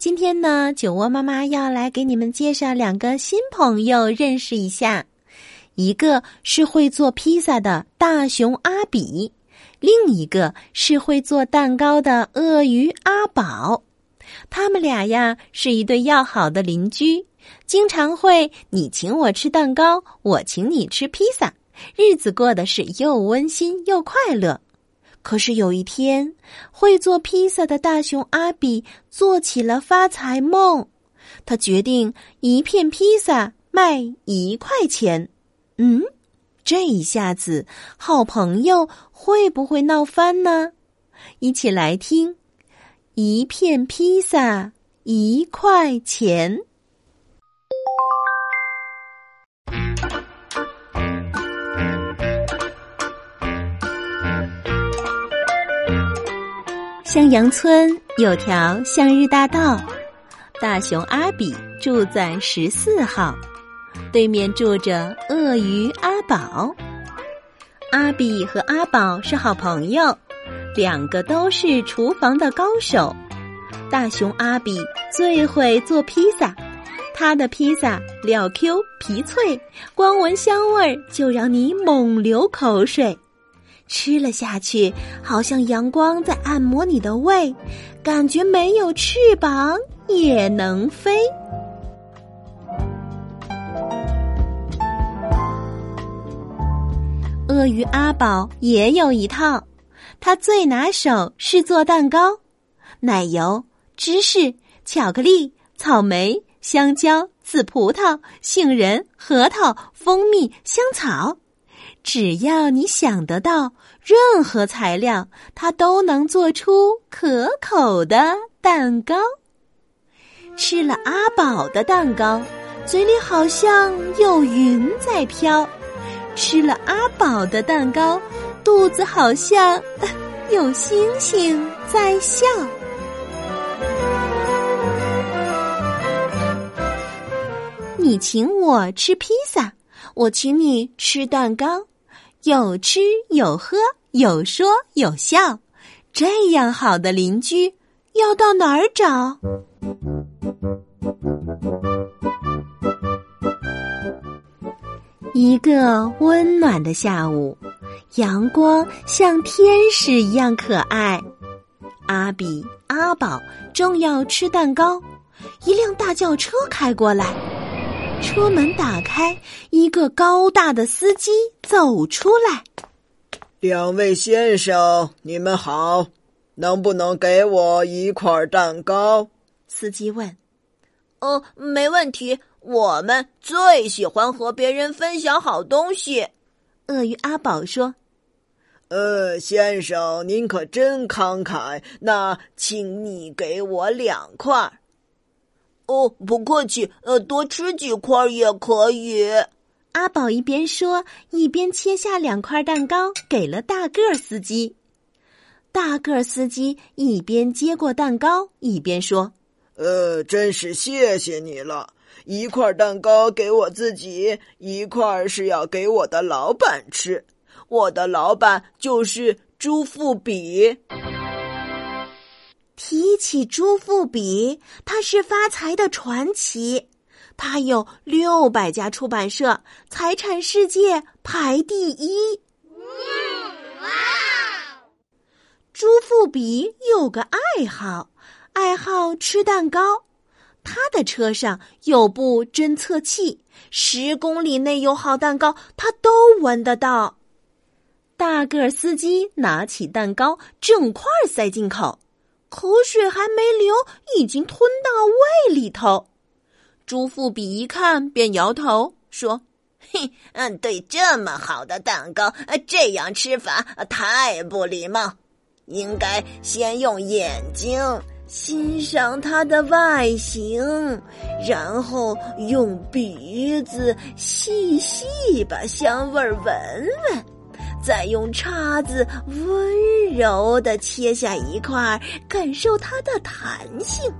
今天呢，酒窝妈妈要来给你们介绍两个新朋友，认识一下。一个是会做披萨的大熊阿比，另一个是会做蛋糕的鳄鱼阿宝。他们俩呀是一对要好的邻居，经常会你请我吃蛋糕，我请你吃披萨，日子过得是又温馨又快乐。可是有一天，会做披萨的大熊阿比做起了发财梦。他决定一片披萨卖一块钱。嗯，这一下子好朋友会不会闹翻呢？一起来听，一片披萨一块钱。向阳村有条向日大道，大熊阿比住在十四号，对面住着鳄鱼阿宝。阿比和阿宝是好朋友，两个都是厨房的高手。大熊阿比最会做披萨，他的披萨料 Q 皮脆，光闻香味儿就让你猛流口水。吃了下去，好像阳光在按摩你的胃，感觉没有翅膀也能飞。鳄鱼阿宝也有一套，他最拿手是做蛋糕，奶油、芝士、巧克力、草莓、香蕉、紫葡萄、杏仁、核桃、蜂蜜、香草。只要你想得到任何材料，它都能做出可口的蛋糕。吃了阿宝的蛋糕，嘴里好像有云在飘；吃了阿宝的蛋糕，肚子好像有星星在笑。你请我吃披萨，我请你吃蛋糕。有吃有喝有说有笑，这样好的邻居要到哪儿找？一个温暖的下午，阳光像天使一样可爱。阿比、阿宝正要吃蛋糕，一辆大轿车开过来。车门打开，一个高大的司机走出来。两位先生，你们好，能不能给我一块蛋糕？司机问。哦，没问题，我们最喜欢和别人分享好东西。鳄鱼阿宝说。呃，先生，您可真慷慨，那请你给我两块。哦，不客气，呃，多吃几块也可以。阿宝一边说，一边切下两块蛋糕给了大个司机。大个司机一边接过蛋糕，一边说：“呃，真是谢谢你了。一块蛋糕给我自己，一块是要给我的老板吃。我的老板就是朱富比。”提起朱富比，他是发财的传奇。他有六百家出版社，财产世界排第一。朱富比有个爱好，爱好吃蛋糕。他的车上有部侦测器，十公里内有好蛋糕，他都闻得到。大个司机拿起蛋糕，整块塞进口。口水还没流，已经吞到胃里头。朱富比一看便摇头说：“ 嘿，嗯，对这么好的蛋糕，这样吃法太不礼貌。应该先用眼睛欣赏它的外形，然后用鼻子细细把香味闻闻，再用叉子温柔的切下一块，感受它的弹性，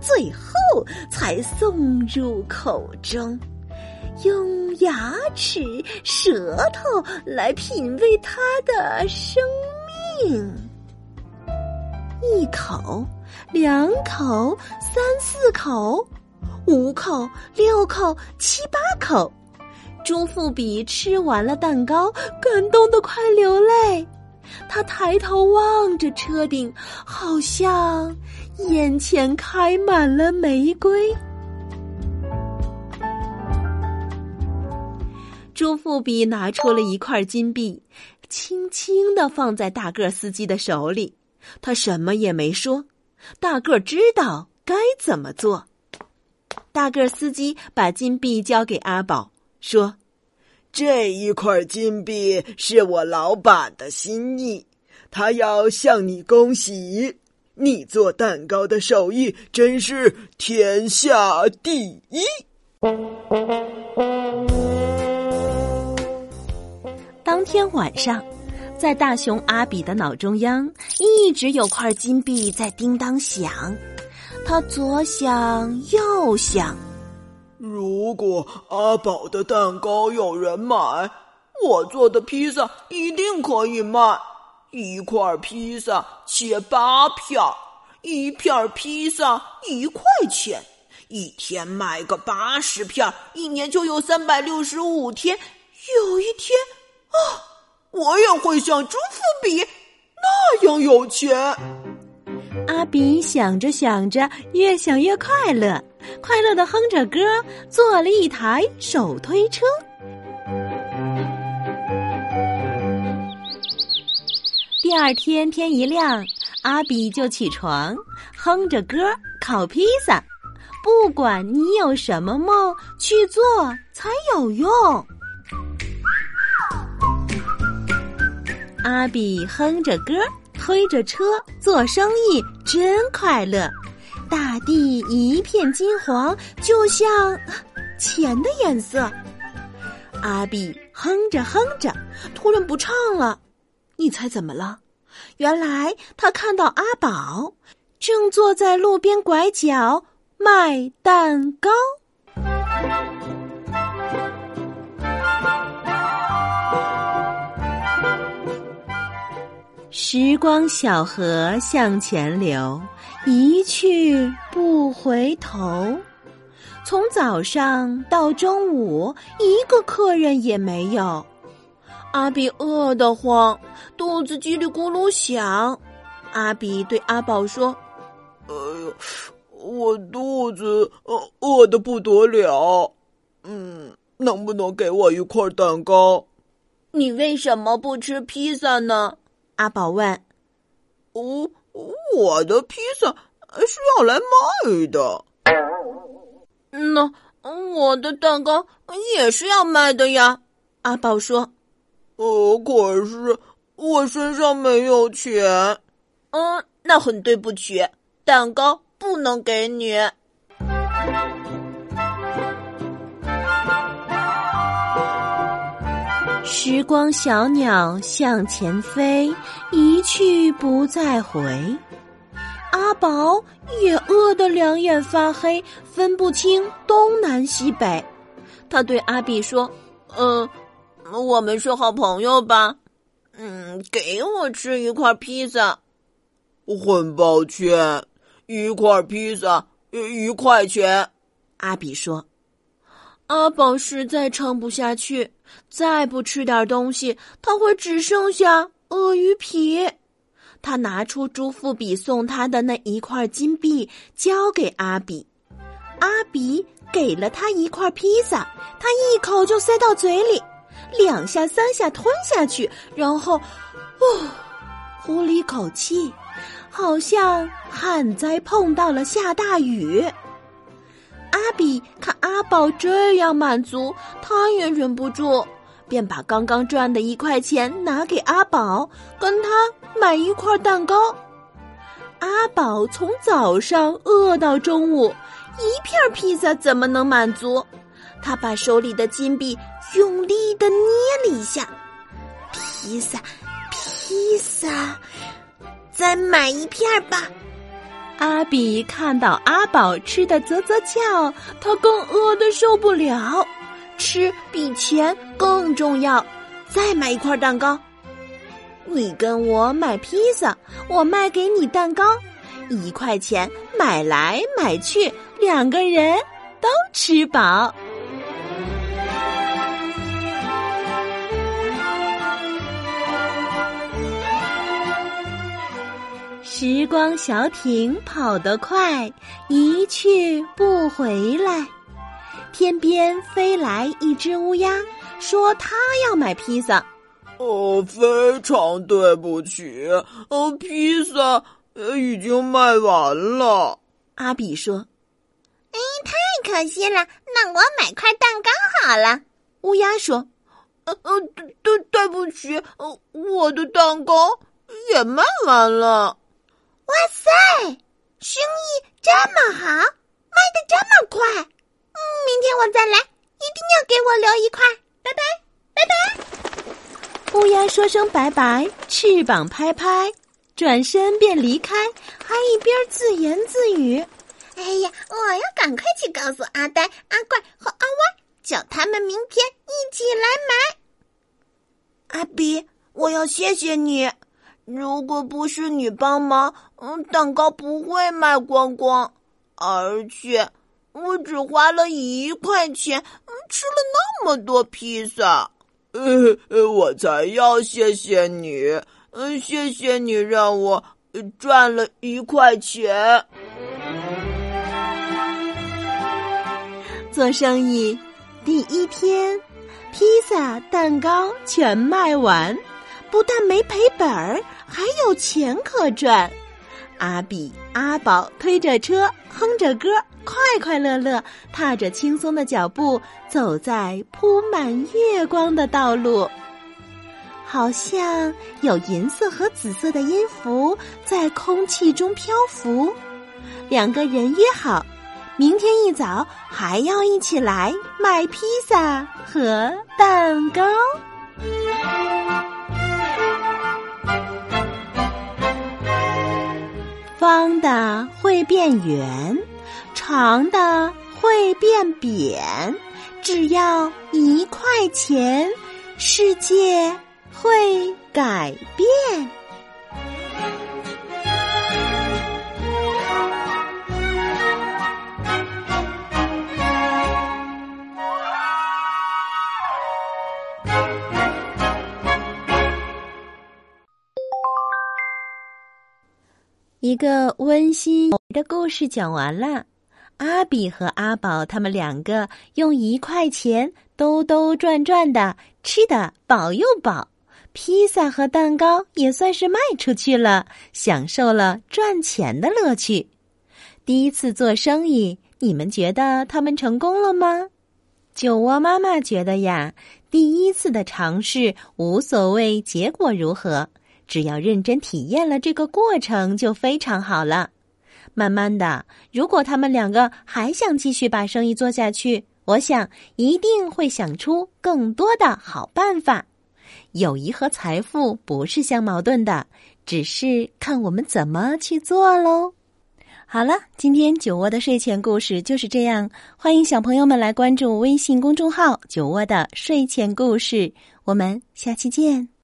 最后才送入口中，用牙齿、舌头来品味它的生命。一口。两口，三四口，五口，六口，七八口，朱富比吃完了蛋糕，感动的快流泪。他抬头望着车顶，好像眼前开满了玫瑰。朱富比拿出了一块金币，轻轻的放在大个司机的手里，他什么也没说。大个知道该怎么做。大个司机把金币交给阿宝，说：“这一块金币是我老板的心意，他要向你恭喜。你做蛋糕的手艺真是天下第一。”当天晚上。在大熊阿比的脑中央，一直有块金币在叮当响。他左想右想，如果阿宝的蛋糕有人买，我做的披萨一定可以卖。一块披萨切八片，一片披萨一块钱，一天卖个八十片，一年就有三百六十五天。有一天，啊！我也会像朱富比那样有钱。阿比想着想着，越想越快乐，快乐的哼着歌，坐了一台手推车。第二天天一亮，阿比就起床，哼着歌烤披萨。不管你有什么梦，去做才有用。阿比哼着歌，推着车做生意，真快乐。大地一片金黄，就像钱的颜色。阿比哼着哼着，突然不唱了。你猜怎么了？原来他看到阿宝正坐在路边拐角卖蛋糕。时光小河向前流，一去不回头。从早上到中午，一个客人也没有。阿比饿得慌，肚子叽里咕噜响。阿比对阿宝说：“哎呦，我肚子饿饿得不得了。嗯，能不能给我一块蛋糕？你为什么不吃披萨呢？”阿宝问：“我我的披萨是要来卖的。那我的蛋糕也是要卖的呀。”阿宝说：“呃，可是我身上没有钱。嗯，那很对不起，蛋糕不能给你。”时光小鸟向前飞，一去不再回。阿宝也饿得两眼发黑，分不清东南西北。他对阿比说：“嗯，我们是好朋友吧？嗯，给我吃一块披萨。很抱歉，一块披萨一块钱。”阿比说。阿宝实在撑不下去，再不吃点东西，他会只剩下鳄鱼皮。他拿出朱富比送他的那一块金币，交给阿比。阿比给了他一块披萨，他一口就塞到嘴里，两下三下吞下去，然后，哦，呼了一口气，好像旱灾碰到了下大雨。阿比看阿宝这样满足，他也忍不住，便把刚刚赚的一块钱拿给阿宝，跟他买一块蛋糕。阿宝从早上饿到中午，一片披萨怎么能满足？他把手里的金币用力的捏了一下，披萨，披萨，再买一片吧。阿比看到阿宝吃的啧啧叫，他更饿的受不了，吃比钱更重要。再买一块蛋糕。你跟我买披萨，我卖给你蛋糕，一块钱买来买去，两个人都吃饱。时光小艇跑得快，一去不回来。天边飞来一只乌鸦，说它要买披萨。哦，非常对不起，哦，披萨已经卖完了。阿比说：“哎，太可惜了，那我买块蛋糕好了。”乌鸦说：“呃呃，对对对不起，呃，我的蛋糕也卖完了。”哇塞，生意这么好，卖的这么快，嗯，明天我再来，一定要给我留一块。拜拜，拜拜。乌鸦说声拜拜，翅膀拍拍，转身便离开，还一边自言自语：“哎呀，我要赶快去告诉阿呆、阿怪和阿歪，叫他们明天一起来买。”阿比，我要谢谢你，如果不是你帮忙，嗯，蛋糕不会卖光光，而且我只花了一块钱，吃了那么多披萨。呃，我才要谢谢你，嗯，谢谢你让我赚了一块钱。做生意第一天，披萨、蛋糕全卖完，不但没赔本儿，还有钱可赚。阿比、阿宝推着车，哼着歌。快快乐乐，踏着轻松的脚步，走在铺满月光的道路。好像有银色和紫色的音符在空气中漂浮。两个人约好，明天一早还要一起来买披萨和蛋糕。方的会变圆。长的会变扁，只要一块钱，世界会改变。一个温馨的故事讲完了。阿比和阿宝他们两个用一块钱兜兜转转的吃得饱又饱，披萨和蛋糕也算是卖出去了，享受了赚钱的乐趣。第一次做生意，你们觉得他们成功了吗？酒窝妈妈觉得呀，第一次的尝试无所谓结果如何，只要认真体验了这个过程，就非常好了。慢慢的，如果他们两个还想继续把生意做下去，我想一定会想出更多的好办法。友谊和财富不是相矛盾的，只是看我们怎么去做喽。好了，今天酒窝的睡前故事就是这样。欢迎小朋友们来关注微信公众号“酒窝的睡前故事”，我们下期见。